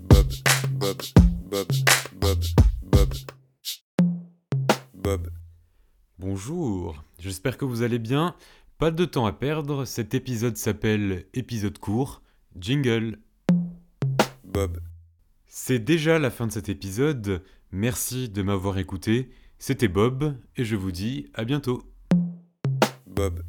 Bob, Bob, Bob, Bob, Bob, Bob, Bonjour, j'espère que vous allez bien. Pas de temps à perdre, cet épisode s'appelle épisode court, jingle. Bob, C'est déjà la fin de cet épisode, merci de m'avoir écouté. C'était Bob et je vous dis à bientôt. Bob,